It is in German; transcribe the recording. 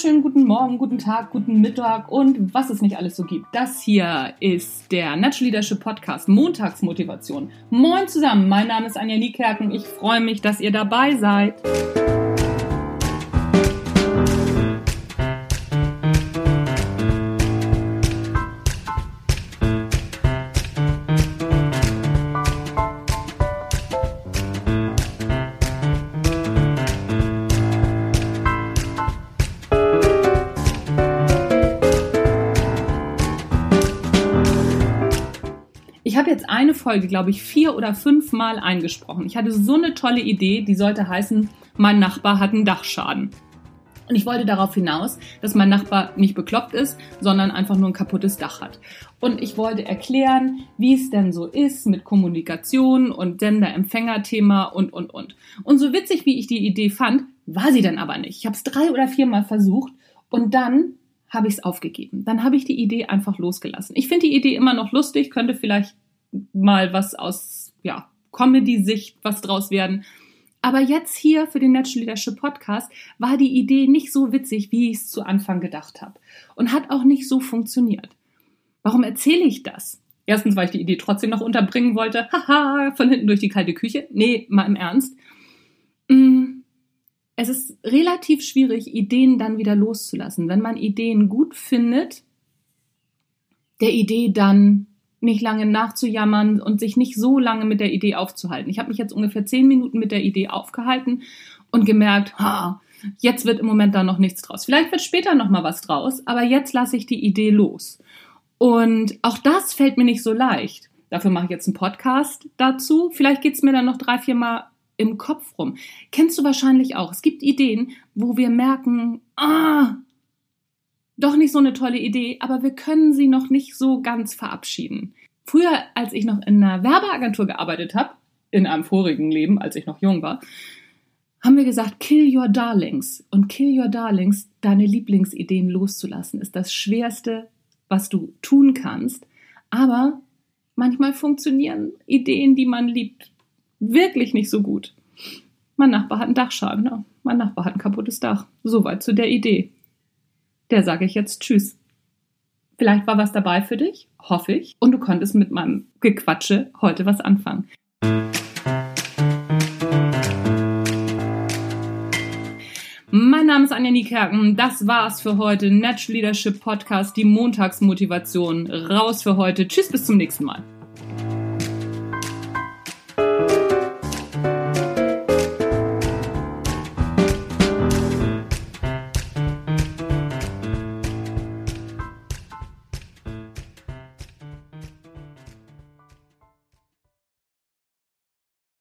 wunderschönen guten Morgen, guten Tag, guten Mittag und was es nicht alles so gibt. Das hier ist der Natural Leadership Podcast Montagsmotivation. Moin zusammen, mein Name ist Anja Niekerken. Ich freue mich, dass ihr dabei seid. Eine Folge, glaube ich, vier oder fünf Mal eingesprochen. Ich hatte so eine tolle Idee, die sollte heißen, mein Nachbar hat einen Dachschaden. Und ich wollte darauf hinaus, dass mein Nachbar nicht bekloppt ist, sondern einfach nur ein kaputtes Dach hat. Und ich wollte erklären, wie es denn so ist mit Kommunikation und Sender-Empfänger-Thema und, und, und. Und so witzig, wie ich die Idee fand, war sie dann aber nicht. Ich habe es drei oder viermal versucht und dann habe ich es aufgegeben. Dann habe ich die Idee einfach losgelassen. Ich finde die Idee immer noch lustig, könnte vielleicht mal was aus ja, Comedy-Sicht was draus werden. Aber jetzt hier für den Natural Leadership Podcast war die Idee nicht so witzig, wie ich es zu Anfang gedacht habe. Und hat auch nicht so funktioniert. Warum erzähle ich das? Erstens, weil ich die Idee trotzdem noch unterbringen wollte. Haha, von hinten durch die kalte Küche. Nee, mal im Ernst. Mm, es ist relativ schwierig, Ideen dann wieder loszulassen. Wenn man Ideen gut findet, der Idee dann nicht lange nachzujammern und sich nicht so lange mit der Idee aufzuhalten. Ich habe mich jetzt ungefähr zehn Minuten mit der Idee aufgehalten und gemerkt, ha, jetzt wird im Moment da noch nichts draus. Vielleicht wird später noch mal was draus, aber jetzt lasse ich die Idee los. Und auch das fällt mir nicht so leicht. Dafür mache ich jetzt einen Podcast dazu. Vielleicht geht's mir dann noch drei, vier Mal im Kopf rum. Kennst du wahrscheinlich auch. Es gibt Ideen, wo wir merken, ah, doch nicht so eine tolle Idee, aber wir können sie noch nicht so ganz verabschieden. Früher, als ich noch in einer Werbeagentur gearbeitet habe, in einem vorigen Leben, als ich noch jung war, haben wir gesagt, kill your darlings. Und kill your darlings, deine Lieblingsideen loszulassen, ist das Schwerste, was du tun kannst. Aber manchmal funktionieren Ideen, die man liebt, wirklich nicht so gut. Mein Nachbar hat einen Dachschaden. Ja. Mein Nachbar hat ein kaputtes Dach. Soweit zu der Idee der sage ich jetzt Tschüss. Vielleicht war was dabei für dich, hoffe ich, und du konntest mit meinem Gequatsche heute was anfangen. Mein Name ist Anja Niekerken. Das war's für heute. Natural Leadership Podcast, die Montagsmotivation. Raus für heute. Tschüss, bis zum nächsten Mal.